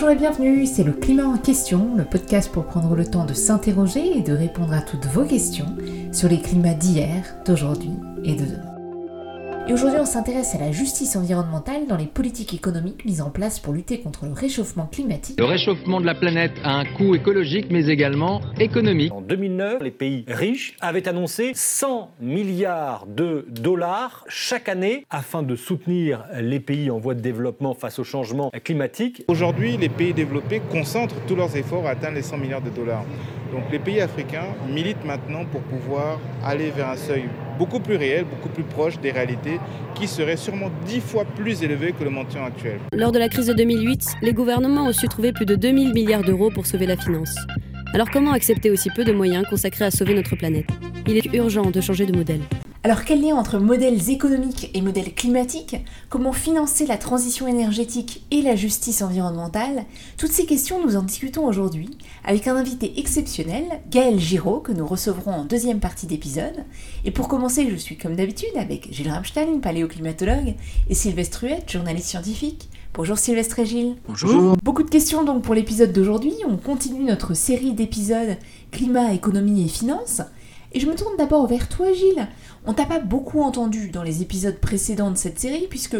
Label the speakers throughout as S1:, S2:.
S1: Bonjour et bienvenue, c'est le climat en question, le podcast pour prendre le temps de s'interroger et de répondre à toutes vos questions sur les climats d'hier, d'aujourd'hui et de demain. Et aujourd'hui, on s'intéresse à la justice environnementale dans les politiques économiques mises en place pour lutter contre le réchauffement climatique.
S2: Le réchauffement de la planète a un coût écologique mais également économique.
S3: En 2009, les pays riches avaient annoncé 100 milliards de dollars chaque année afin de soutenir les pays en voie de développement face au changement climatique.
S4: Aujourd'hui, les pays développés concentrent tous leurs efforts à atteindre les 100 milliards de dollars. Donc les pays africains militent maintenant pour pouvoir aller vers un seuil beaucoup plus réel, beaucoup plus proche des réalités, qui serait sûrement dix fois plus élevé que le montant actuel.
S5: Lors de la crise de 2008, les gouvernements ont su trouver plus de 2000 milliards d'euros pour sauver la finance. Alors comment accepter aussi peu de moyens consacrés à sauver notre planète? Il est urgent de changer de modèle.
S1: Alors quel lien entre modèles économiques et modèles climatiques? Comment financer la transition énergétique et la justice environnementale? Toutes ces questions, nous en discutons aujourd'hui avec un invité exceptionnel, Gaël Giraud, que nous recevrons en deuxième partie d'épisode. Et pour commencer, je suis comme d'habitude avec Gilles Ramstein, paléoclimatologue, et Sylvestre Huette, journaliste scientifique. Bonjour Sylvestre et Gilles.
S3: Bonjour.
S1: Beaucoup de questions donc pour l'épisode d'aujourd'hui. On continue notre série d'épisodes climat, économie et finances. Et je me tourne d'abord vers toi Gilles. On t'a pas beaucoup entendu dans les épisodes précédents de cette série puisque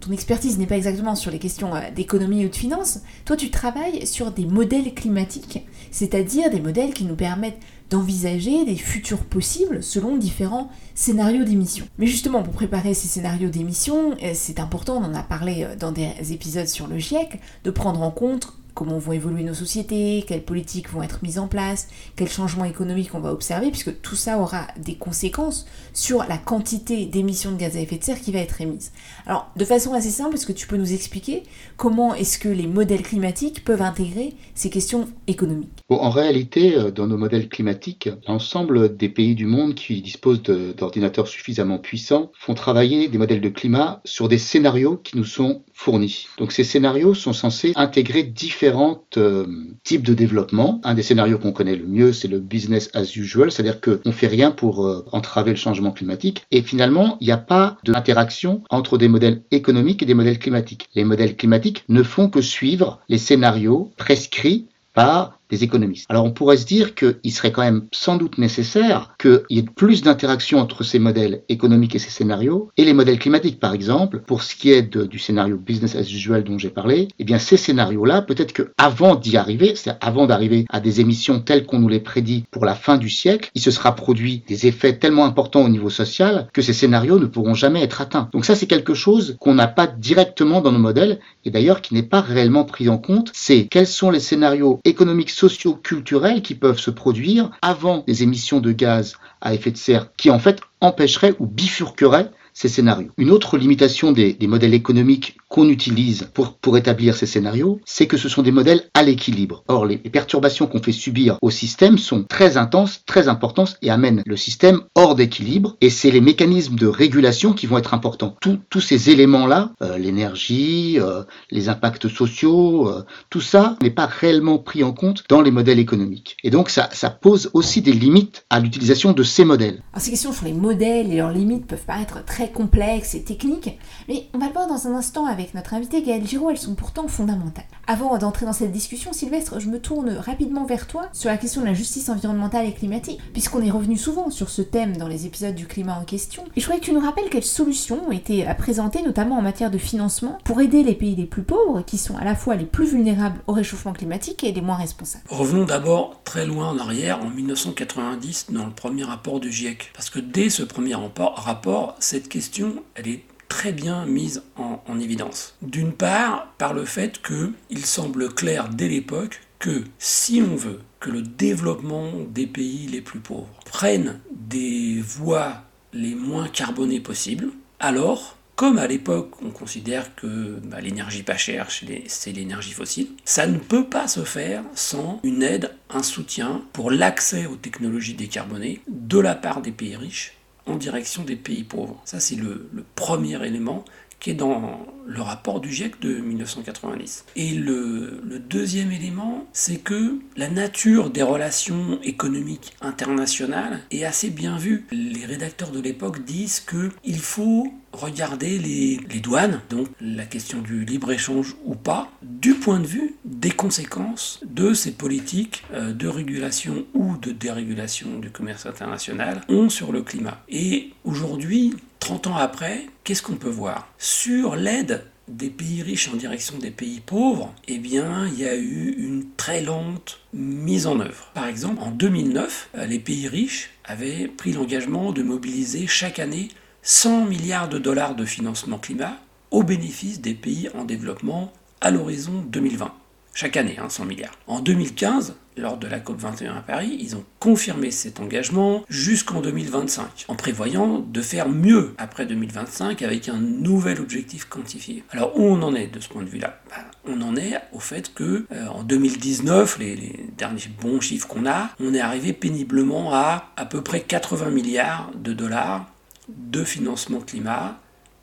S1: ton expertise n'est pas exactement sur les questions euh, d'économie ou de finance. Toi, tu travailles sur des modèles climatiques, c'est-à-dire des modèles qui nous permettent d'envisager des futurs possibles selon différents scénarios d'émission. Mais justement, pour préparer ces scénarios d'émission, euh, c'est important, on en a parlé euh, dans des épisodes sur le GIEC, de prendre en compte comment vont évoluer nos sociétés, quelles politiques vont être mises en place, quels changements économiques on va observer, puisque tout ça aura des conséquences sur la quantité d'émissions de gaz à effet de serre qui va être émise. Alors, de façon assez simple, est-ce que tu peux nous expliquer comment est-ce que les modèles climatiques peuvent intégrer ces questions économiques?
S6: En réalité, euh, dans nos modèles climatiques, l'ensemble des pays du monde qui disposent d'ordinateurs suffisamment puissants font travailler des modèles de climat sur des scénarios qui nous sont fournis. Donc ces scénarios sont censés intégrer différents euh, types de développement. Un des scénarios qu'on connaît le mieux, c'est le business as usual, c'est-à-dire qu'on ne fait rien pour euh, entraver le changement climatique. Et finalement, il n'y a pas d'interaction entre des modèles économiques et des modèles climatiques. Les modèles climatiques ne font que suivre les scénarios prescrits par des économistes. Alors on pourrait se dire qu'il serait quand même sans doute nécessaire qu'il y ait plus d'interaction entre ces modèles économiques et ces scénarios et les modèles climatiques par exemple. Pour ce qui est du scénario business as usual dont j'ai parlé, eh bien ces scénarios-là, peut-être que avant d'y arriver, c'est avant d'arriver à des émissions telles qu'on nous les prédit pour la fin du siècle, il se sera produit des effets tellement importants au niveau social que ces scénarios ne pourront jamais être atteints. Donc ça c'est quelque chose qu'on n'a pas directement dans nos modèles et d'ailleurs qui n'est pas réellement pris en compte. C'est quels sont les scénarios économiques socio-culturels qui peuvent se produire avant les émissions de gaz à effet de serre qui en fait empêcheraient ou bifurqueraient ces scénarios. Une autre limitation des, des modèles économiques qu'on utilise pour, pour établir ces scénarios, c'est que ce sont des modèles à l'équilibre. Or, les, perturbations qu'on fait subir au système sont très intenses, très importantes et amènent le système hors d'équilibre. Et c'est les mécanismes de régulation qui vont être importants. tous ces éléments-là, euh, l'énergie, euh, les impacts sociaux, euh, tout ça n'est pas réellement pris en compte dans les modèles économiques. Et donc, ça, ça pose aussi des limites à l'utilisation de ces modèles.
S1: Alors, ces questions sur les modèles et leurs limites peuvent paraître très complexes et techniques, mais on va le voir dans un instant avec avec notre invité Gaël Giraud, elles sont pourtant fondamentales. Avant d'entrer dans cette discussion, Sylvestre, je me tourne rapidement vers toi sur la question de la justice environnementale et climatique, puisqu'on est revenu souvent sur ce thème dans les épisodes du climat en question. Et je voudrais que tu nous rappelles quelles solutions ont été présentées, notamment en matière de financement, pour aider les pays les plus pauvres, qui sont à la fois les plus vulnérables au réchauffement climatique et les moins responsables.
S7: Revenons d'abord très loin en arrière, en 1990, dans le premier rapport du GIEC. Parce que dès ce premier rapport, cette question, elle est très bien mise en, évidence. D'une part, par le fait qu'il semble clair dès l'époque que si on veut que le développement des pays les plus pauvres prenne des voies les moins carbonées possibles, alors, comme à l'époque on considère que bah, l'énergie pas chère, c'est l'énergie fossile, ça ne peut pas se faire sans une aide, un soutien pour l'accès aux technologies décarbonées de la part des pays riches en direction des pays pauvres. Ça, c'est le, premier élément qui est dans le rapport du GIEC de 1990. Et le, deuxième élément, c'est que la nature des relations économiques internationales est assez bien vue. Les rédacteurs de l'époque disent qu'il faut regarder les, les, douanes, donc la question du libre-échange ou pas, du point de vue des conséquences de ces politiques euh, de régulation ou de dérégulation du commerce international ont sur le climat. Et aujourd'hui, 30 ans après, qu'est-ce qu'on peut voir? Sur l'aide des pays riches en direction des pays pauvres, eh bien, il y a eu une très lente mise en œuvre. Par exemple, en 2009, les pays riches avaient pris l'engagement de mobiliser chaque année 100 milliards de dollars de financement climat au bénéfice des pays en développement à l'horizon 2020. Chaque année, 100 hein, milliards. En 2015, lors de la COP21 à Paris, ils ont confirmé cet engagement jusqu'en 2025, en prévoyant de faire mieux après 2025 avec un nouvel objectif quantifié. Alors où on en est de ce point de vue-là? Bah, On en est au fait que euh, en 2019, les, les, derniers bons chiffres qu'on a, on est arrivé péniblement à à peu près 80 milliards de dollars de financement climat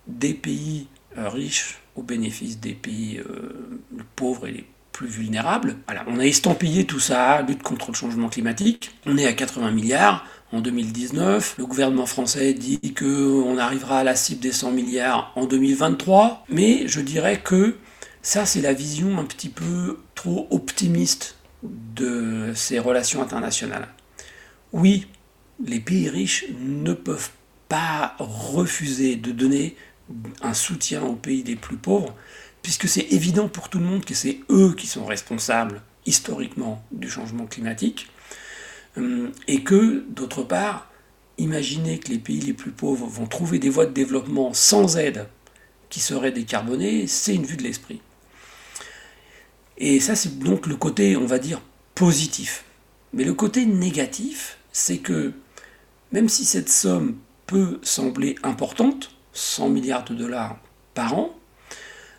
S7: des pays euh, riches au bénéfice des pays euh, pauvres et les plus vulnérables. On a estampillé tout ça, lutte contre le changement climatique. On est à 80 milliards. En 2019, le gouvernement français dit qu'on arrivera à la cible des 100 milliards en 2023, mais je dirais que ça c'est la vision un petit peu trop optimiste de ces relations internationales. Oui, les pays riches ne peuvent pas refuser de donner un soutien aux pays les plus pauvres, puisque c'est évident pour tout le monde que c'est eux qui sont responsables historiquement du changement climatique, euh, et que, d'autre part, imaginer que les pays les plus pauvres vont trouver des voies de développement sans aide qui seraient décarbonées, c'est une vue de l'esprit. Et ça, c'est donc le côté, on va dire, positif. Mais le côté négatif, c'est que même si cette somme peut sembler importante, 100 milliards de dollars par an,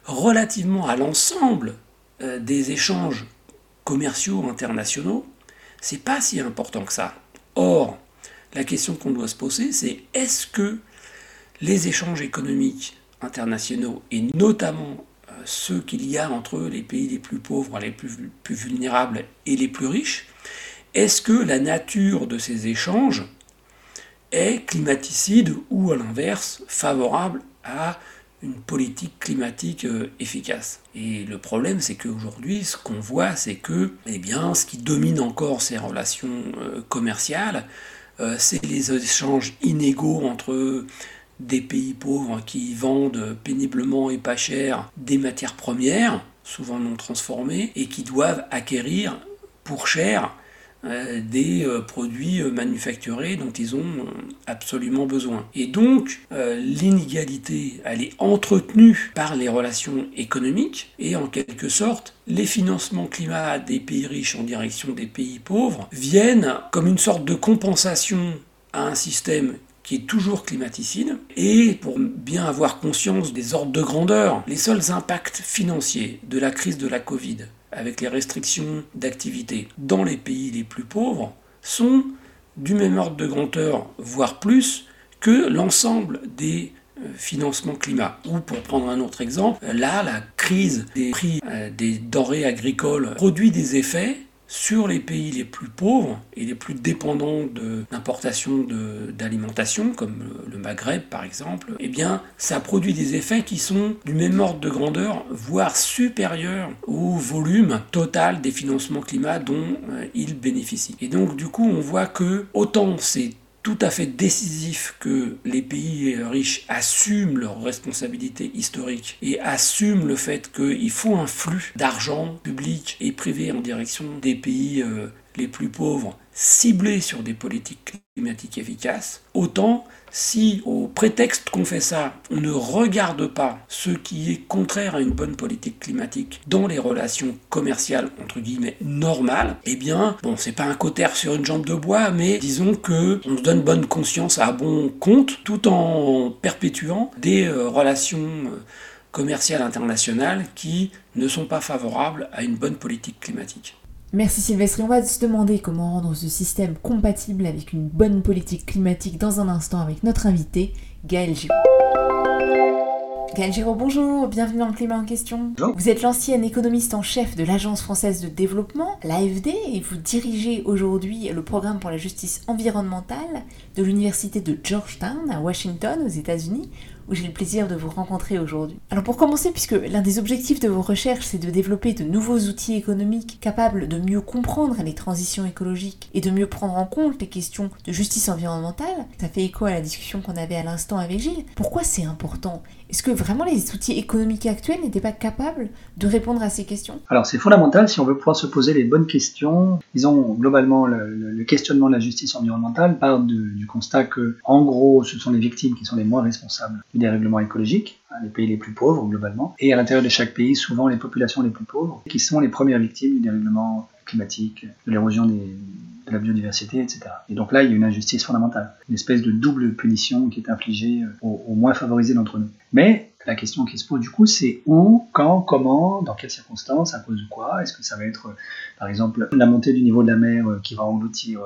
S7: relativement à l'ensemble euh, des échanges commerciaux internationaux, c'est pas si important que ça. Or, la question qu'on doit se poser, c'est est-ce que les échanges économiques internationaux, et notamment euh, ceux qu'il y a entre les pays les plus pauvres, les plus, plus vulnérables et les plus riches, est-ce que la nature de ces échanges est climaticide ou à l'inverse favorable à une politique climatique euh, efficace. Et le problème, c'est qu'aujourd'hui, ce qu'on voit, c'est que, eh ce qui domine encore ces relations euh, commerciales, euh, c'est les échanges inégaux entre des pays pauvres qui vendent péniblement et pas cher des matières premières, souvent non transformées, et qui doivent acquérir pour cher des euh, produits euh, manufacturés dont ils ont absolument besoin. Et donc, l'inégalité, elle est entretenue par les relations économiques et en quelque sorte, les financements climat des pays riches en direction des pays pauvres viennent comme une sorte de compensation à un système qui est toujours climaticide, et pour bien avoir conscience des ordres de grandeur, les seuls impacts financiers de la crise de la Covid avec les restrictions d'activité dans les pays les plus pauvres, sont du même ordre de grandeur, voire plus, que l'ensemble des euh, financements climat. Ou pour prendre un autre exemple, là, la crise des prix euh, des denrées agricoles produit des effets sur les pays les plus pauvres et les plus dépendants d'importation d'alimentation, comme le Maghreb par exemple, eh bien, ça produit des effets qui sont du même ordre de grandeur, voire supérieurs au volume total des financements climat dont euh, ils bénéficient. Et donc, du coup, on voit que autant c'est tout à fait décisif que les pays riches assument leurs responsabilités historiques et assument le fait qu'il faut un flux d'argent public et privé en direction des pays euh, les plus pauvres ciblés sur des politiques climatiques efficaces, autant si, au prétexte qu'on fait ça, on ne regarde pas ce qui est contraire à une bonne politique climatique dans les relations commerciales, entre guillemets, normales, eh bien, bon, c'est pas un cotère sur une jambe de bois, mais disons que on se donne bonne conscience à bon compte, tout en perpétuant des euh, relations euh, commerciales internationales qui ne sont pas favorables à une bonne politique climatique.
S1: Merci Sylvestre. on va se demander comment rendre ce système compatible avec une bonne politique climatique dans un instant avec notre invité, Gaël Giraud. Gaël Giraud, bonjour, bienvenue dans le climat en question. Vous êtes l'ancienne économiste en chef de l'Agence française de développement, l'AFD, et vous dirigez aujourd'hui le programme pour la justice environnementale de l'Université de Georgetown à Washington, aux États-Unis, où j'ai le plaisir de vous rencontrer aujourd'hui. Alors pour commencer, puisque l'un des objectifs de vos recherches, c'est de développer de nouveaux outils économiques capables de mieux comprendre les transitions écologiques et de mieux prendre en compte les questions de justice environnementale, ça fait écho à la discussion qu'on avait à l'instant avec Gilles. Pourquoi c'est important? Est-ce que vraiment les outils économiques actuels n'étaient pas capables de répondre à ces questions?
S8: Alors c'est fondamental si on veut pouvoir se poser les bonnes questions. Disons globalement le, questionnement de la justice environnementale part du constat que en gros ce sont les victimes qui sont les moins responsables des règlements écologiques, hein, les pays les plus pauvres globalement, et à l'intérieur de chaque pays, souvent les populations les plus pauvres, qui sont les premières victimes du dérèglement climatique, de l'érosion de la biodiversité, etc. Et donc là, il y a une injustice fondamentale, une espèce de double punition qui est infligée euh, aux, moins favorisés d'entre nous. Mais la question qui se pose du coup, c'est où, quand, comment, dans quelles circonstances, à cause quoi Est-ce que ça va être, euh, par exemple, la montée du niveau de la mer euh, qui va engloutir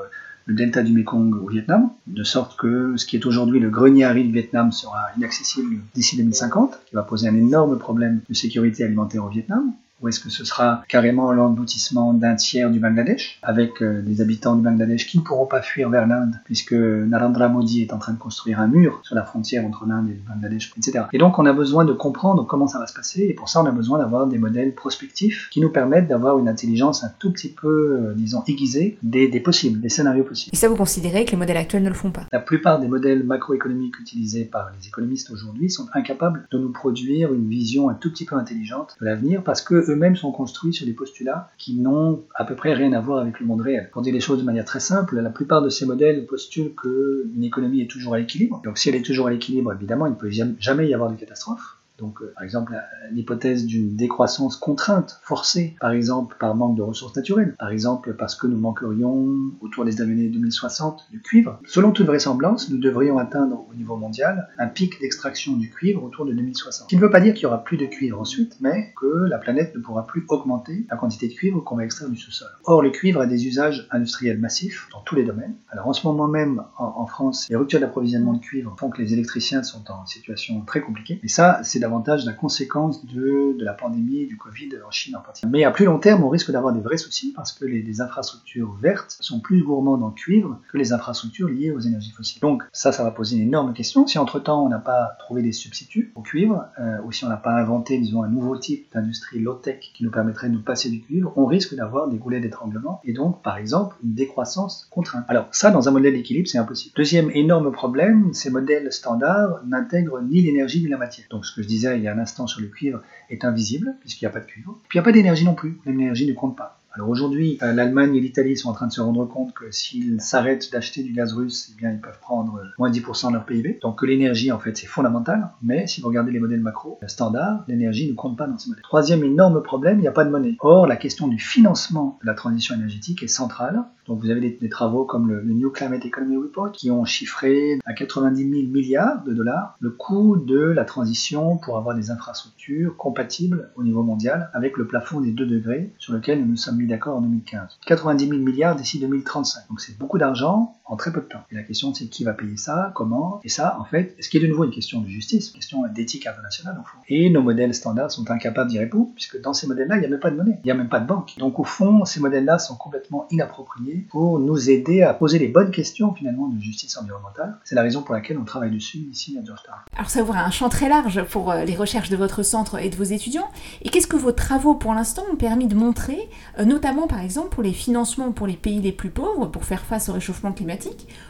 S8: le delta du Mekong au Vietnam, de sorte que ce qui est aujourd'hui le grenier riz du Vietnam sera inaccessible d'ici 2050, qui va poser un énorme problème de sécurité alimentaire au Vietnam ou est-ce que ce sera carrément l'engloutissement d'un tiers du Bangladesh, avec euh, des habitants du Bangladesh qui ne pourront pas fuir vers l'Inde, puisque Narendra Modi est en train de construire un mur sur la frontière entre l'Inde et le Bangladesh, etc. Et donc on a besoin de comprendre comment ça va se passer, et pour ça on a besoin d'avoir des modèles prospectifs qui nous permettent d'avoir une intelligence un tout petit peu, euh, disons, aiguisée des, des possibles, des scénarios possibles.
S1: Et ça, vous considérez que les modèles actuels ne le font pas?
S8: La plupart des modèles macroéconomiques utilisés par les économistes aujourd'hui sont incapables de nous produire une vision un tout petit peu intelligente de l'avenir, parce que eux-mêmes sont construits sur des postulats qui n'ont à peu près rien à voir avec le monde réel. Pour dire les choses de manière très simple, la plupart de ces modèles postulent qu'une économie est toujours à l'équilibre. Donc si elle est toujours à l'équilibre, évidemment, il ne peut jamais y avoir de catastrophe. Donc, euh, par exemple, l'hypothèse d'une décroissance contrainte, forcée, par exemple par manque de ressources naturelles, par exemple parce que nous manquerions autour des années 2060 du cuivre. Selon toute vraisemblance, nous devrions atteindre au niveau mondial un pic d'extraction du cuivre autour de 2060. Ce qui ne veut pas dire qu'il y aura plus de cuivre ensuite, mais que la planète ne pourra plus augmenter la quantité de cuivre qu'on va extraire du sous-sol. Or, le cuivre a des usages industriels massifs dans tous les domaines. Alors, en ce moment même, en, France, les ruptures d'approvisionnement de cuivre font que les électriciens sont en situation très compliquée. Ça, c'est davantage la conséquence de, de, la pandémie du Covid en Chine en particulier. Mais à plus long terme, on risque d'avoir des vrais soucis parce que les, infrastructures vertes sont plus gourmandes en cuivre que les infrastructures liées aux énergies fossiles. Donc ça, ça va poser une énorme question. Si entre-temps on n'a pas trouvé des substituts au cuivre, euh, ou si on n'a pas inventé, disons, un nouveau type d'industrie low-tech qui nous permettrait de nous passer du cuivre, on risque d'avoir des goulets d'étranglement et donc, par exemple, une décroissance contrainte. Alors ça, dans un modèle d'équilibre, c'est impossible. Deuxième énorme problème, ces modèles standards n'intègrent ni l'énergie ni la matière. Donc ce que je il y a un instant sur le cuivre est invisible, puisqu'il n'y a pas de cuivre. Puis il n'y a pas d'énergie non plus, l'énergie ne compte pas. Alors aujourd'hui, euh, l'Allemagne et l'Italie sont en train de se rendre compte que s'ils s'arrêtent d'acheter du gaz russe, eh bien ils peuvent prendre moins 10% de leur PIB. Donc que l'énergie en fait c'est fondamental, mais si vous regardez les modèles macro standard, l'énergie ne compte pas dans ces modèles. Troisième énorme problème, il n'y a pas de monnaie. Or la question du financement de la transition énergétique est centrale. Donc vous avez des, travaux comme le, New Climate Economy Report qui ont chiffré à 90 000 milliards de dollars le coût de la transition pour avoir des infrastructures compatibles au niveau mondial avec le plafond des 2 degrés sur lequel nous nous sommes d'accord en 2015. 90 000 milliards d'ici 2035. Donc c'est beaucoup d'argent très peu de temps. Et la question c'est qui va payer ça, comment, et ça en fait, ce qui est de nouveau une question de justice, une question d'éthique internationale au fond. Et nos modèles standards sont incapables d'y répondre, puisque dans ces modèles-là, il n'y a même pas de monnaie, il n'y a même pas de banque. Donc au fond, ces modèles-là sont complètement inappropriés pour nous aider à poser les bonnes questions finalement de justice environnementale. C'est la raison pour laquelle on travaille dessus ici à Georgetown.
S1: Alors ça ouvre un champ très large pour euh, les recherches de votre centre et de vos étudiants. Et qu'est-ce que vos travaux pour l'instant ont permis de montrer, euh, notamment par exemple pour les financements pour les pays les plus pauvres pour faire face au réchauffement climatique?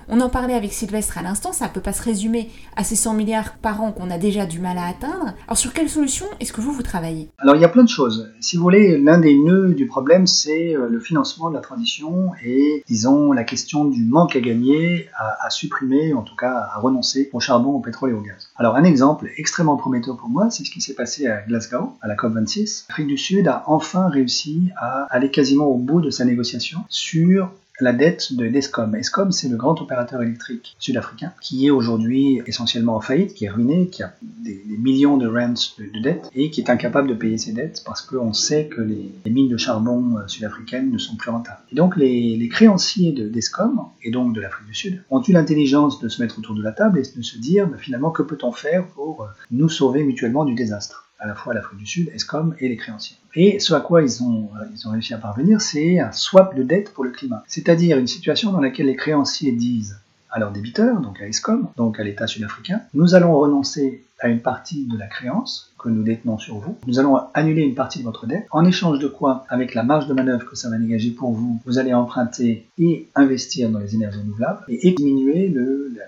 S1: On en parlait avec Sylvestre à l'instant, ça ne peut pas se résumer à ces 100 milliards par an qu'on a déjà du mal à atteindre. Alors sur quelle solution est-ce que vous vous travaillez?
S8: Alors il y a plein de choses. Si vous voulez, l'un des nœuds du problème, c'est euh, le financement de la transition et, disons, la question du manque à gagner, à, à supprimer, en tout cas à renoncer au charbon, au pétrole et au gaz. Alors un exemple extrêmement prometteur pour moi, c'est ce qui s'est passé à Glasgow, à la COP26. L'Afrique du Sud a enfin réussi à aller quasiment au bout de sa négociation sur la dette de d'Escom. Escom, c'est le grand opérateur électrique sud-africain qui est aujourd'hui essentiellement en faillite, qui est ruiné, qui a des, millions de rents de, dettes et qui est incapable de payer ses dettes parce qu'on sait que les, mines de charbon euh, sud-africaines ne sont plus rentables. Et donc les, créanciers d'Escom, et donc de l'Afrique du Sud, ont eu l'intelligence de se mettre autour de la table et de se dire bah, finalement que peut-on faire pour euh, nous sauver mutuellement du désastre? À la fois l'Afrique du Sud, ESCOM et les créanciers. Et ce à quoi ils ont, euh, ils ont réussi à parvenir, c'est un swap de dette pour le climat. C'est-à-dire une situation dans laquelle les créanciers disent à leurs débiteurs, donc à ESCOM, donc à l'État sud-africain, nous allons renoncer à une partie de la créance que nous détenons sur vous. Nous allons annuler une partie de votre dette, en échange de quoi, avec la marge de manœuvre que ça va dégager pour vous, vous allez emprunter et investir dans les énergies renouvelables et diminuer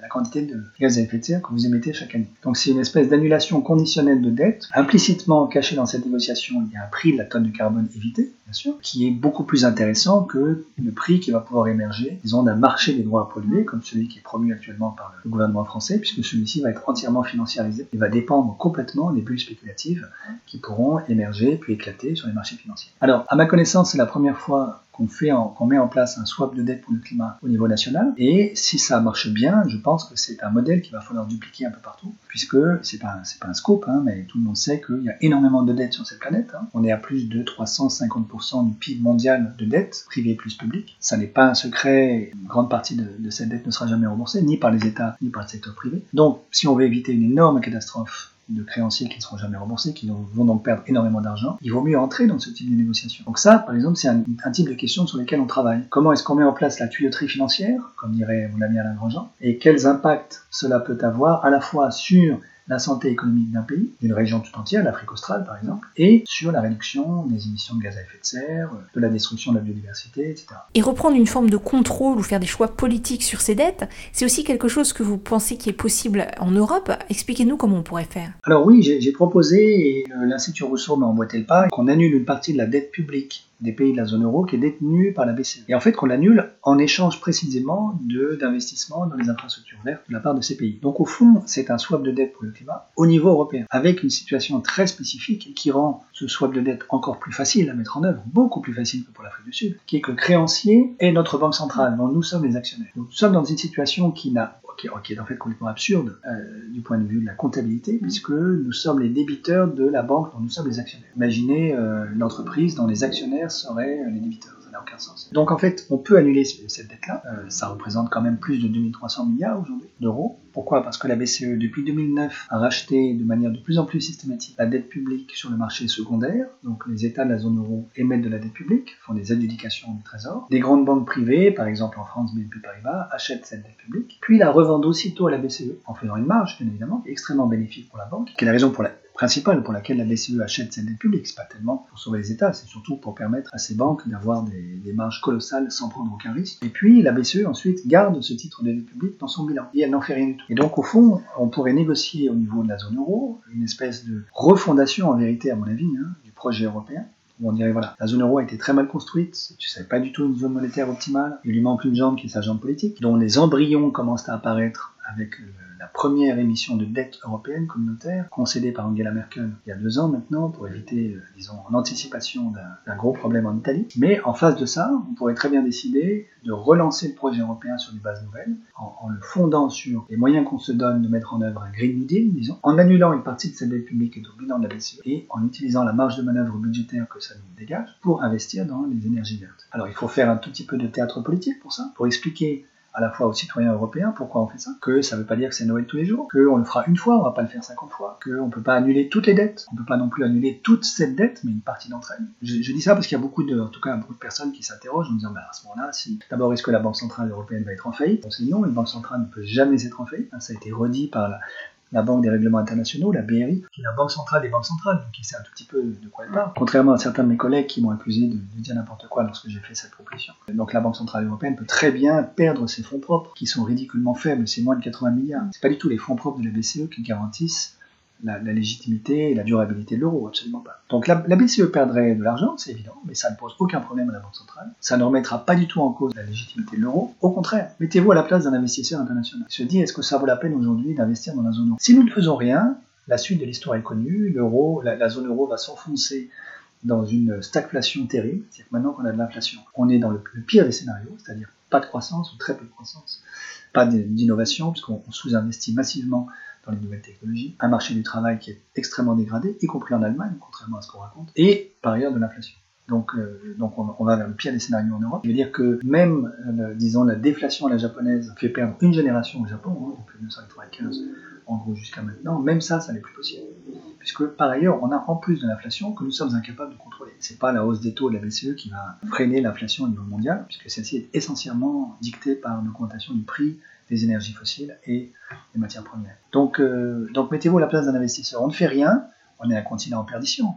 S8: la quantité de gaz à effet de serre que vous émettez chaque année. Donc c'est une espèce d'annulation conditionnelle de dette. Implicitement caché dans cette négociation, il y a un prix de la tonne de carbone évité, bien sûr, qui est beaucoup plus intéressant que le prix qui va pouvoir émerger, disons, d'un marché des droits à polluer, comme celui qui est promu actuellement par le gouvernement français, puisque celui-ci va être entièrement financiarisé et va dépendre complètement des bulles spéculatives qui pourront émerger puis éclater sur les marchés financiers. Alors, à ma connaissance, c'est la première fois qu'on fait met en place un swap de dette pour le climat au niveau national. Et si ça marche bien, je pense que c'est un modèle qu'il va falloir dupliquer un peu partout, puisque c'est pas pas un scope, hein, mais tout le monde sait qu'il y a énormément de dettes sur cette planète. Hein. On est à plus de 350% du PIB mondial de dettes, privées plus publiques. Ça n'est pas un secret. Une grande partie de, de cette dette ne sera jamais remboursée, ni par les États, ni par le secteur privé. Donc, si on veut éviter une énorme catastrophe de créanciers qui ne seront jamais remboursés, qui vont donc perdre énormément d'argent, il vaut mieux entrer dans ce type de négociation. Donc ça, par exemple, c'est un, type de question sur lesquelles on travaille. Comment est-ce qu'on met en place la tuyauterie financière, comme dirait mon ami Alain Grandjean, et quels impacts cela peut avoir à la fois sur la santé économique d'un pays, d'une région tout entière, l'Afrique australe par exemple, et sur la réduction des émissions de gaz à effet de serre, de la destruction de la biodiversité, etc.
S1: Et reprendre une forme de contrôle ou faire des choix politiques sur ces dettes, c'est aussi quelque chose que vous pensez qui est possible en Europe. Expliquez-nous comment on pourrait faire.
S8: Alors oui, j'ai proposé, et l'Institut Rousseau m'a emboîté le pas, qu'on annule une partie de la dette publique des pays de la zone euro qui est détenu par la BCE. Et en fait qu'on l'annule en échange précisément d'investissements dans les infrastructures vertes de la part de ces pays. Donc au fond, c'est un swap de dette pour le climat au niveau européen, avec une situation très spécifique qui rend ce swap de dette encore plus facile à mettre en œuvre, beaucoup plus facile que pour l'Afrique du Sud, qui est que le créancier est notre banque centrale, dont nous sommes les actionnaires. Nous sommes dans une situation qui n'a est en fait complètement absurde euh, du point de vue de la comptabilité, puisque nous sommes les débiteurs de la banque dont nous sommes les actionnaires. Imaginez euh, l'entreprise dont les actionnaires seraient les débiteurs. Ça n'a aucun sens. Donc en fait, on peut annuler cette dette-là. Euh, ça représente quand même plus de 2300 milliards aujourd'hui d'euros. Pourquoi? Parce que la BCE, depuis 2009, a racheté de manière de plus en plus systématique la dette publique sur le marché secondaire. Donc les États de la zone euro émettent de la dette publique, font des adjudications du trésor. Des grandes banques privées, par exemple en France, BNP Paribas, achètent cette dette publique, puis la revendent aussitôt à la BCE, en faisant une marge, bien évidemment, extrêmement bénéfique pour la banque, qui est la raison pour la, principale pour laquelle la BCE achète cette dette publique. C'est pas tellement pour sauver les États, c'est surtout pour permettre à ces banques d'avoir des, marges colossales sans prendre aucun risque. Et puis la BCE ensuite garde ce titre de dette publique dans son bilan et elle n'en fait rien du tout. Et donc au fond, on pourrait négocier au niveau de la zone euro une espèce de refondation en vérité à mon avis hein, du projet européen où on dirait voilà, la zone euro a été très mal construite, tu savais pas du tout une zone monétaire optimale, il lui manque une jambe qui est sa jambe politique, dont les embryons commencent à apparaître avec le la première émission de dette européenne communautaire concédée par Angela Merkel il y a deux ans maintenant pour éviter, euh, disons, en anticipation d'un gros problème en Italie. Mais en face de ça, on pourrait très bien décider de relancer le projet européen sur des bases nouvelles, en, le fondant sur les moyens qu'on se donne de mettre en œuvre un Green New Deal, disons, en annulant une partie de cette dette publique et au bilan de la BCE, et en utilisant la marge de manœuvre budgétaire que ça nous dégage pour investir dans les énergies vertes. Alors il faut faire un tout petit peu de théâtre politique pour ça, pour expliquer à la fois aux citoyens européens pourquoi on fait ça, que ça ne veut pas dire que c'est Noël tous les jours, qu'on le fera une fois, on va pas le faire 50 fois, qu'on ne peut pas annuler toutes les dettes, on ne peut pas non plus annuler toute cette dette, mais une partie d'entre elles. Je, dis ça parce qu'il y a beaucoup de, en tout cas, beaucoup de personnes qui s'interrogent en disant, bah, à ce moment-là, si d'abord est-ce que la Banque centrale européenne va être en faillite? C'est non, une banque centrale ne peut jamais être en faillite. Ça a été redit par la, la Banque des règlements internationaux, la BRI, qui est la banque centrale des banques centrales, donc qui sait un tout petit peu de quoi elle parle. Contrairement à certains de mes collègues qui m'ont accusé de, dire n'importe quoi lorsque j'ai fait cette proposition. Donc la Banque centrale européenne peut très bien perdre ses fonds propres, qui sont ridiculement faibles, c'est moins de 80 milliards. C'est pas du tout les fonds propres de la BCE qui garantissent la, légitimité et la durabilité de l'euro, absolument pas. Donc la, BCE perdrait de l'argent, c'est évident, mais ça ne pose aucun problème à la Banque centrale. Ça ne remettra pas du tout en cause la légitimité de l'euro. Au contraire, mettez-vous à la place d'un investisseur international. Il se dit, est-ce que ça vaut la peine aujourd'hui d'investir dans la zone euro? Si nous ne faisons rien, la suite de l'histoire est connue, l'euro, la, zone euro va s'enfoncer dans une stagflation terrible, c'est-à-dire que maintenant qu'on a de l'inflation, on est dans le, le pire des scénarios, c'est-à-dire pas de croissance ou très peu de croissance, pas d'innovation, puisqu'on sous-investit massivement dans les nouvelles technologies, un marché du travail qui est extrêmement dégradé, y compris en Allemagne, contrairement à ce qu'on raconte, et par ailleurs de l'inflation. Donc, euh, donc on, va vers le pire des scénarios en Europe. Je veux dire que même, euh, disons, la déflation à la japonaise fait perdre une génération au Japon, hein, depuis 1995 en gros jusqu'à maintenant, même ça, ça n'est plus possible. Puisque par ailleurs, on a en plus de l'inflation que nous sommes incapables de contrôler. C'est pas la hausse des taux de la BCE qui va freiner l'inflation au niveau mondial, puisque celle-ci est essentiellement dictée par l'augmentation du prix des énergies fossiles et des matières premières. Donc, euh, donc mettez-vous à la place d'un investisseur. On ne fait rien, on est un continent en perdition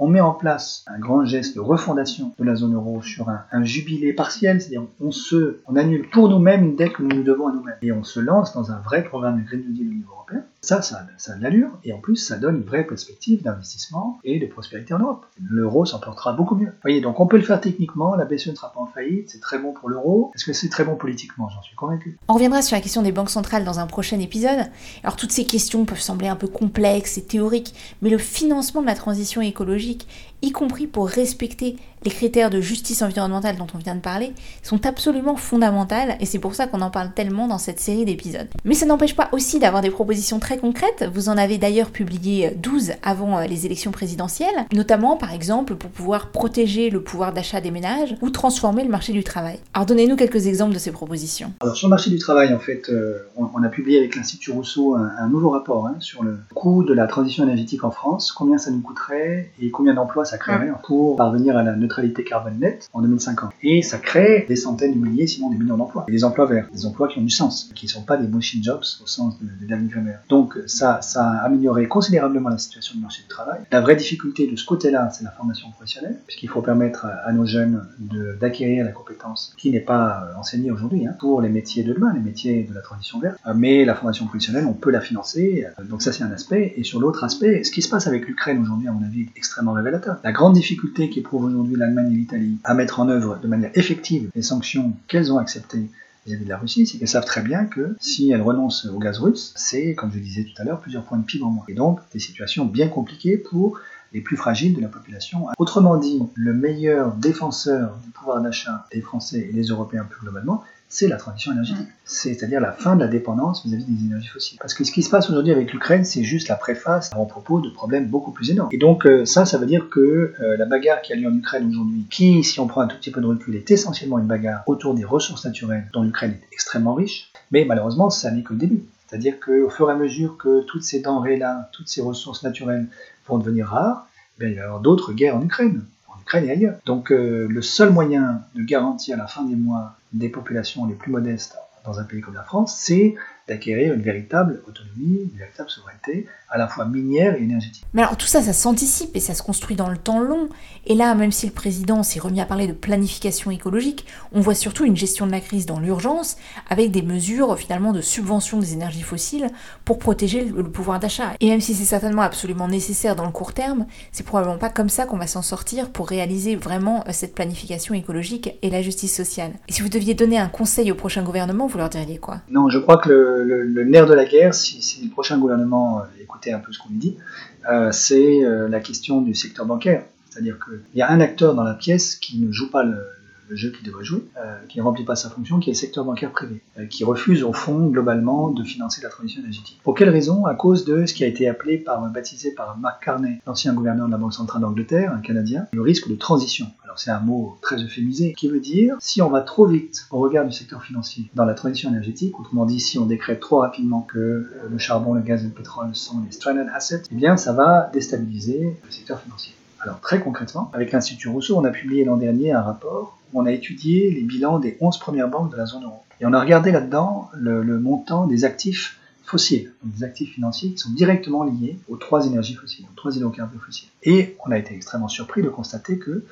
S8: on met en place un grand geste de refondation de la zone euro sur un, jubilé partiel, c'est-à-dire on se, on annule pour nous-mêmes une dette que nous nous devons à nous-mêmes. Et on se lance dans un vrai programme de Green New Deal au niveau européen. Ça, ça, ça a de l'allure, et en plus, ça donne une vraie perspective d'investissement et de prospérité en Europe. L'euro s'en portera beaucoup mieux. Vous voyez, donc on peut le faire techniquement, la BCE ne sera pas en faillite, c'est très bon pour l'euro. Est-ce que c'est très bon politiquement? J'en suis convaincu.
S1: On reviendra sur la question des banques centrales dans un prochain épisode. Alors toutes ces questions peuvent sembler un peu complexes et théoriques, mais le financement de la transition écologique y compris pour respecter les critères de justice environnementale dont on vient de parler, sont absolument fondamentales et c'est pour ça qu'on en parle tellement dans cette série d'épisodes. Mais ça n'empêche pas aussi d'avoir des propositions très concrètes, vous en avez d'ailleurs publié 12 avant euh, les élections présidentielles, notamment par exemple pour pouvoir protéger le pouvoir d'achat des ménages ou transformer le marché du travail. Alors donnez-nous quelques exemples de ces propositions.
S8: Alors sur le marché du travail, en fait, euh, on, a publié avec l'Institut Rousseau un, nouveau rapport hein, sur le coût de la transition énergétique en France, combien ça nous coûterait et combien d'emplois ça créerait pour parvenir à la neutralité carbone nette en 2050. Et ça crée des centaines de milliers, sinon des millions d'emplois. Et des emplois verts, des emplois qui ont du sens, qui ne sont pas des machine jobs au sens de, de David Donc ça, ça a amélioré considérablement la situation du marché du travail. La vraie difficulté de ce côté-là, c'est la formation professionnelle, puisqu'il faut permettre à nos jeunes d'acquérir la compétence qui n'est pas euh, enseignée aujourd'hui hein, pour les métiers de demain, les métiers de la transition verte. Euh, mais la formation professionnelle, on peut la financer. Euh, donc ça, c'est un aspect. Et sur l'autre aspect, ce qui se passe avec l'Ukraine aujourd'hui, à mon avis, est extrêmement révélateur. La grande difficulté qu'éprouve aujourd'hui l'Allemagne et l'Italie à mettre en œuvre de manière effective les sanctions qu'elles ont acceptées vis-à-vis de la Russie, c'est qu'elles savent très bien que si elles renoncent au gaz russe, c'est, comme je disais tout à l'heure, plusieurs points de PIB en moins. Et donc, des situations bien compliquées pour les plus fragiles de la population. Autrement dit, le meilleur défenseur du pouvoir d'achat des Français et des Européens plus globalement, c'est la transition énergétique. C'est-à-dire la fin de la dépendance vis-à-vis des énergies fossiles. Parce que ce qui se passe aujourd'hui avec l'Ukraine, c'est juste la préface en propos de problèmes beaucoup plus énormes. Et donc euh, ça, ça veut dire que euh, la bagarre qui a lieu en Ukraine aujourd'hui, qui, si on prend un tout petit peu de recul, est essentiellement une bagarre autour des ressources naturelles dont l'Ukraine est extrêmement riche, mais malheureusement, ça n'est que le début. C'est-à-dire qu'au fur et à mesure que toutes ces denrées-là, toutes ces ressources naturelles vont devenir rares, ben, il va y avoir d'autres guerres en Ukraine et ailleurs. Donc euh, le seul moyen de garantir la fin des mois des populations les plus modestes dans un pays comme la France, c'est d'acquérir une véritable autonomie, une véritable souveraineté, à la fois minière et énergétique.
S1: Mais alors tout ça, ça s'anticipe et ça se construit dans le temps long. Et là, même si le président s'est remis à parler de planification écologique, on voit surtout une gestion de la crise dans l'urgence, avec des mesures finalement de subvention des énergies fossiles pour protéger le pouvoir d'achat. Et même si c'est certainement absolument nécessaire dans le court terme, c'est probablement pas comme ça qu'on va s'en sortir pour réaliser vraiment euh, cette planification écologique et la justice sociale. Et si vous deviez donner un conseil au prochain gouvernement, vous leur diriez quoi?
S8: Non, je crois que le le, nerf de la guerre, si, le prochain gouvernement euh, écoutait un peu ce qu'on lui dit, euh, c'est euh, la question du secteur bancaire. C'est-à-dire qu'il y a un acteur dans la pièce qui ne joue pas le, le jeu qu'il devrait jouer, euh, qui ne remplit pas sa fonction, qui est le secteur bancaire privé, euh, qui refuse au fond globalement de financer la transition énergétique. Pour quelle raison? À cause de ce qui a été appelé par, baptisé par Mark Carney, l'ancien gouverneur de la Banque centrale d'Angleterre, un Canadien, le risque de transition. Alors c'est un mot très euphémisé qui veut dire si on va trop vite au regard du secteur financier dans la transition énergétique, autrement dit si on décrète trop rapidement que euh, le charbon, le gaz et le pétrole sont des stranded assets, eh bien ça va déstabiliser le secteur financier. Alors très concrètement, avec l'Institut Rousseau, on a publié l'an dernier un rapport où on a étudié les bilans des 11 premières banques de la zone euro. Et on a regardé là-dedans le, le, montant des actifs fossiles, donc des actifs financiers qui sont directement liés aux trois énergies fossiles, aux trois hydrocarbures fossiles. Et on a été extrêmement surpris de constater que,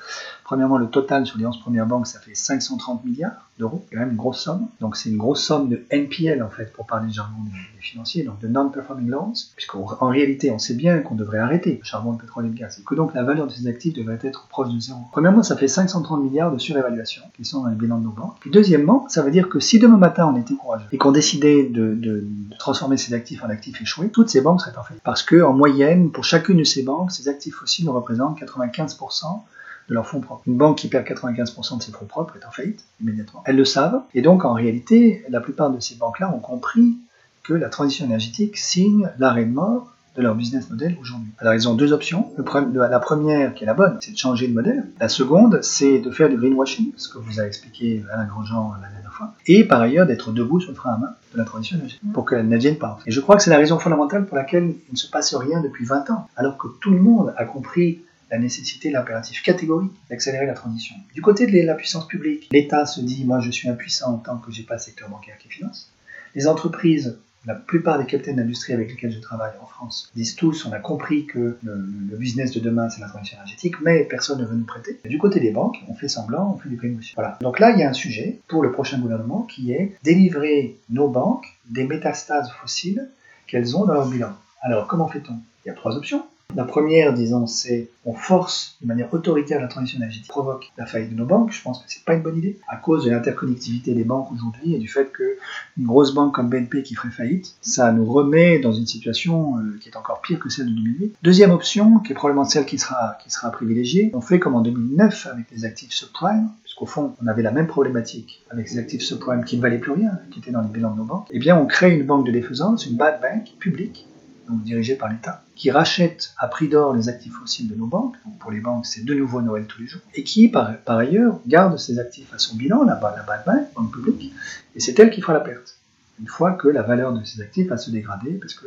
S8: premièrement, le total sur les 11 premières banques, ça fait 530 milliards d'euros, quand même une grosse somme. Donc c'est une grosse somme de NPL, en fait, pour parler du jargon des, financiers, donc de non-performing loans, puisqu'en réalité, on sait bien qu'on devrait arrêter le charbon, le pétrole et le gaz, et que donc la valeur de ces actifs devrait être proche de zéro. Premièrement, ça fait 530 milliards de surévaluation qui sont dans les bilans de nos banques. Puis deuxièmement, ça veut dire que si demain matin on était courageux et qu'on décidait de, de, transformer ces actifs en actifs échoués, toutes ces banques seraient en fait. Parce que en moyenne, pour chacune de ces banques, ces actifs fossiles représentent 95% de leurs fonds propres. Une banque qui perd 95% de ses fonds propres est en faillite immédiatement. Elles le savent, et donc en réalité, la plupart de ces banques-là ont compris que la transition énergétique signe l'arrêt de mort de leur business model aujourd'hui. Alors ils ont deux options. la première, qui est la bonne, c'est de changer de modèle. La seconde, c'est de faire du greenwashing, ce que vous a expliqué Alain Grandjean la dernière fois. Et par ailleurs, d'être debout sur le frein à main de la transition pour qu'elle ne vienne pas. Et je crois que c'est la raison fondamentale pour laquelle il ne se passe rien depuis 20 ans, alors que tout le monde a compris la nécessité, l'impératif catégorique d'accélérer la transition. Du côté de la puissance publique, l'État se dit, moi je suis impuissant tant que j'ai pas le secteur bancaire qui finance. Les entreprises la plupart des capitaines d'industrie avec lesquels je travaille en France disent tous on a compris que le, business de demain c'est la transition énergétique, mais personne ne veut nous prêter. du côté des banques, on fait semblant, on fait du greenwashing. Voilà. Donc là, il y a un sujet pour le prochain gouvernement qui est délivrer nos banques des métastases fossiles qu'elles ont dans leur bilan. Alors comment fait-on? Il y a trois options. La première, disons, c'est on force de manière autoritaire la transition énergétique, provoque la faillite de nos banques. Je pense que c'est pas une bonne idée à cause de l'interconnectivité des banques aujourd'hui et du fait qu'une grosse banque comme BNP qui ferait faillite, ça nous remet dans une situation euh, qui est encore pire que celle de 2008. Deuxième option, qui est probablement celle qui sera, privilégiée, on fait comme en 2009 avec les actifs subprime, puisqu'au fond, on avait la même problématique avec ces actifs subprime qui ne valaient plus rien, qui étaient dans les bilans de nos banques. Eh bien, on crée une banque de défaisance, une bad bank publique, donc dirigée par l'État, qui rachète à prix d'or les actifs fossiles de nos banques, donc pour les banques c'est de nouveau Noël tous les jours, et qui par, ailleurs garde ces actifs à son bilan, la, la bank, banque publique, et c'est elle qui fera la perte, une fois que la valeur de ces actifs va se dégrader, parce que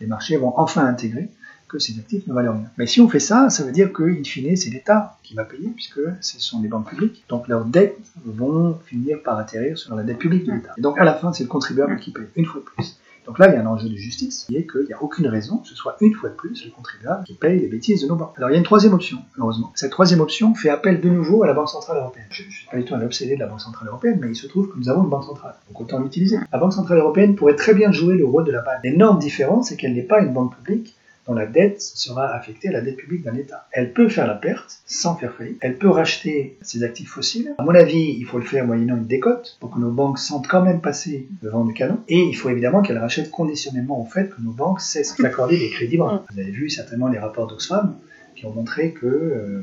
S8: les marchés vont enfin intégrer que ces actifs ne valent rien. Mais si on fait ça, ça veut dire que, in fine, c'est l'État qui va payer, puisque ce sont les banques publiques. Donc leurs dettes vont finir par atterrir sur la dette publique de l'État. Et donc à la fin, c'est le contribuable qui paye, une fois de plus. Donc là, il y a un enjeu de justice qui est qu'il n'y a aucune raison que ce soit une fois de plus le contribuable qui paye les bêtises de nos banques. Alors il y a une troisième option, heureusement. Cette troisième option fait appel de nouveau à la Banque Centrale Européenne. Je ne suis pas du tout un obsédé de la Banque Centrale Européenne, mais il se trouve que nous avons une Banque Centrale. Donc autant l'utiliser. La Banque Centrale Européenne pourrait très bien jouer le rôle de la banque. L'énorme différence, c'est qu'elle n'est pas une banque publique, dont la dette sera affectée à la dette publique d'un État. Elle peut faire la perte sans faire faillite. Elle peut racheter ses actifs fossiles. À mon avis, il faut le faire moyennant une décote pour que nos banques sentent quand même passer devant du canon. Et il faut évidemment qu'elle rachète conditionnellement au fait que nos banques cessent d'accorder des crédits Vous avez vu certainement les rapports d'Oxfam qui ont montré que euh,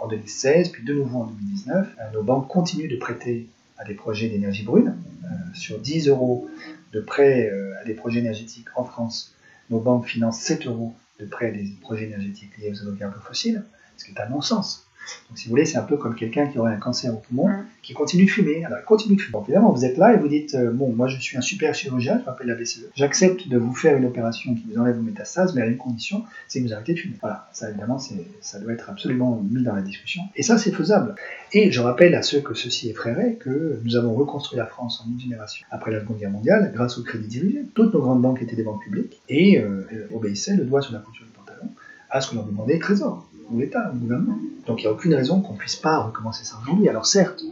S8: en 2016, puis de nouveau en 2019, euh, nos banques continuent de prêter à des projets d'énergie brune. Euh, sur 10 euros de prêt à des projets énergétiques en France, nos banques financent 7 euros de prêt à des projets énergétiques liés aux énergies fossiles, ce qui est un non-sens. Donc, si vous voulez, c'est un peu comme quelqu'un qui aurait un cancer au poumon, qui continue de fumer. Alors, il continue de fumer. Donc, évidemment, vous êtes là et vous dites euh, Bon, moi, je suis un super chirurgien, je m'appelle la BCE. J'accepte de vous faire une opération qui vous enlève vos métastases, mais à une condition, c'est que vous arrêtez de fumer. Voilà, ça, évidemment, ça doit être absolument mis dans la discussion. Et ça, c'est faisable. Et je rappelle à ceux que ceci effraierait que nous avons reconstruit la France en une génération après la Seconde Guerre mondiale grâce au crédit dirigé. Toutes nos grandes banques étaient des banques publiques et euh, obéissaient le doigt sur la couture du pantalon à ce que leur demandait le Trésor ou l'État, le gouvernement. Donc il n'y a aucune raison qu'on ne puisse pas recommencer ça aujourd'hui. Alors certes,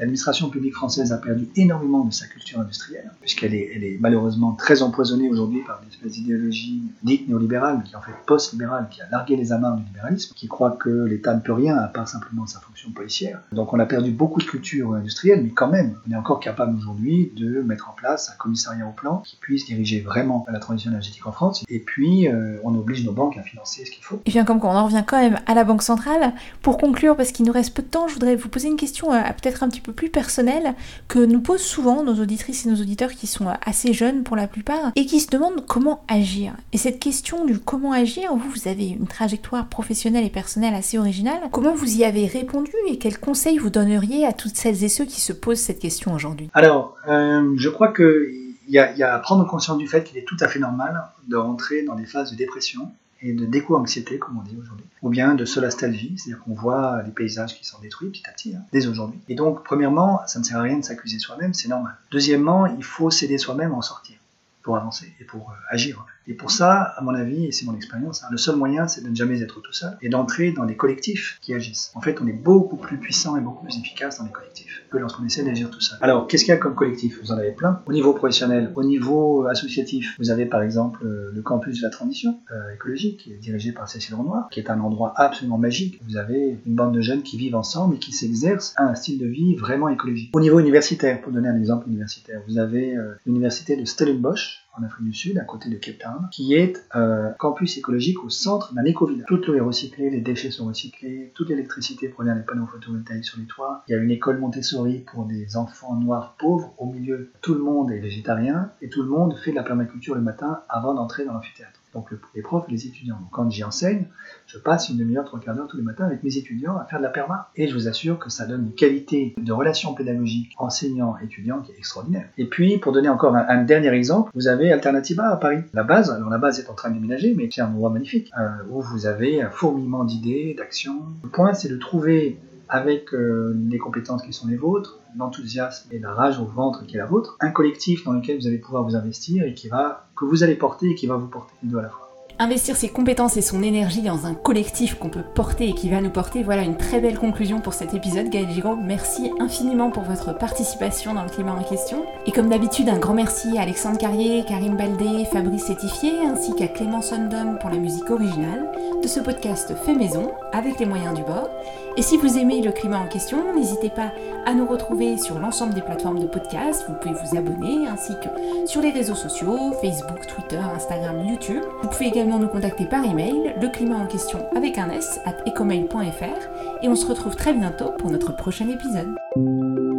S8: L'administration publique française a perdu énormément de sa culture industrielle, puisqu'elle est, malheureusement très empoisonnée aujourd'hui par une espèce d'idéologie dite néolibérale, qui en fait post-libérale, qui a largué les amarres du libéralisme, qui croit que l'État ne peut rien à part simplement sa fonction policière. Donc on a perdu beaucoup de culture industrielle, mais quand même, on est encore capable aujourd'hui de mettre en place un commissariat au plan qui puisse diriger vraiment la transition énergétique en France. Et puis euh, on oblige nos banques à financer ce qu'il faut.
S1: Et bien comme on en revient quand même à la Banque centrale, pour conclure, parce qu'il nous reste peu de temps, je voudrais vous poser une question euh, peut-être un petit peu plus personnel que nous posent souvent nos auditrices et nos auditeurs qui sont assez jeunes pour la plupart et qui se demandent comment agir. Et cette question du comment agir, vous, vous avez une trajectoire professionnelle et personnelle assez originale. Comment vous y avez répondu et quels conseils vous donneriez à toutes celles et ceux qui se posent cette question aujourd'hui?
S8: Alors, euh, je crois que il y, a, à prendre conscience du fait qu'il est tout à fait normal de rentrer dans des phases de dépression et de déco-anxiété, comme on dit aujourd'hui, ou bien de solastalgie, c'est-à-dire qu'on voit les paysages qui sont détruits petit à petit, hein, dès aujourd'hui. Et donc, premièrement, ça ne sert à rien de s'accuser soi-même, c'est normal. Deuxièmement, il faut s'aider soi-même à en sortir pour avancer et pour euh, agir. Et pour ça, à mon avis, et c'est mon expérience, hein, le seul moyen, c'est de ne jamais être tout seul et d'entrer dans des collectifs qui agissent. En fait, on est beaucoup plus puissant et beaucoup plus efficace dans les collectifs que lorsqu'on essaie d'agir tout seul. Alors, qu'est-ce qu'il y a comme collectif? Vous en avez plein. Au niveau professionnel, au niveau associatif, vous avez par exemple euh, le campus de la transition euh, écologique, qui est dirigé par Cécile Renoir, qui est un endroit absolument magique. Vous avez une bande de jeunes qui vivent ensemble et qui s'exercent à un style de vie vraiment écologique. Au niveau universitaire, pour donner un exemple universitaire, vous avez l'université de Stellenbosch, en Afrique du Sud, à côté de Cape Town, qui est un campus écologique au centre d'un éco-village. Toute l'eau est recyclée, les déchets sont recyclés, toute l'électricité provient des panneaux photovoltaïques sur les toits. Il y a une école Montessori pour des enfants noirs pauvres. Au milieu, tout le monde est végétarien et tout le monde fait de la permaculture le matin avant d'entrer dans l'amphithéâtre donc les profs et les étudiants. quand j'y enseigne, je passe une demi-heure, trois quarts d'heure tous les matins avec mes étudiants à faire de la perma. Et je vous assure que ça donne une qualité de relation pédagogique enseignant-étudiant qui est extraordinaire. Et puis, pour donner encore un, dernier exemple, vous avez Alternativa à Paris. La base, alors la base est en train de déménager, mais c'est un endroit magnifique, euh, où vous avez un fourmillement d'idées, d'actions. Le point, c'est de trouver avec euh, les compétences qui sont les vôtres, l'enthousiasme et la rage au ventre qui est la vôtre, un collectif dans lequel vous allez pouvoir vous investir et qui va, que vous allez porter et qui va vous porter les deux à la fois.
S1: Investir ses compétences et son énergie dans un collectif qu'on peut porter et qui va nous porter, voilà une très belle conclusion pour cet épisode. Gaël Giraud, merci infiniment pour votre participation dans le climat en question. Et comme d'habitude, un grand merci à Alexandre Carrier, Karim Baldé, Fabrice Sétifier, ainsi qu'à Clément Sondom pour la musique originale de ce podcast fait maison avec les moyens du bord. Et si vous aimez le climat en question, n'hésitez pas à nous retrouver sur l'ensemble des plateformes de podcast. Vous pouvez vous abonner ainsi que sur les réseaux sociaux, Facebook, Twitter, Instagram, YouTube. Vous pouvez également nous contacter par email, le climat en question avec un S at ecomail.fr et on se retrouve très bientôt pour notre prochain épisode.